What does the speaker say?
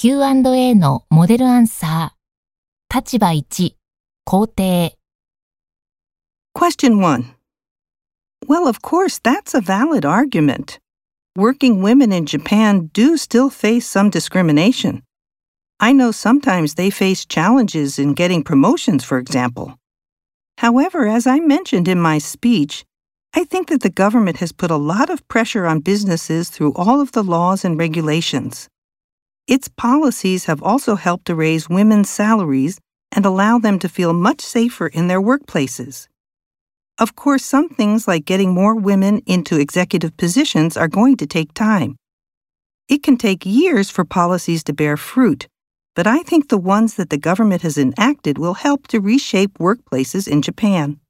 Q&A のモデルアンサー。立場1、肯定。 Question 1. Well, of course, that's a valid argument. Working women in Japan do still face some discrimination. I know sometimes they face challenges in getting promotions, for example. However, as I mentioned in my speech, I think that the government has put a lot of pressure on businesses through all of the laws and regulations. Its policies have also helped to raise women's salaries and allow them to feel much safer in their workplaces. Of course, some things like getting more women into executive positions are going to take time. It can take years for policies to bear fruit, but I think the ones that the government has enacted will help to reshape workplaces in Japan.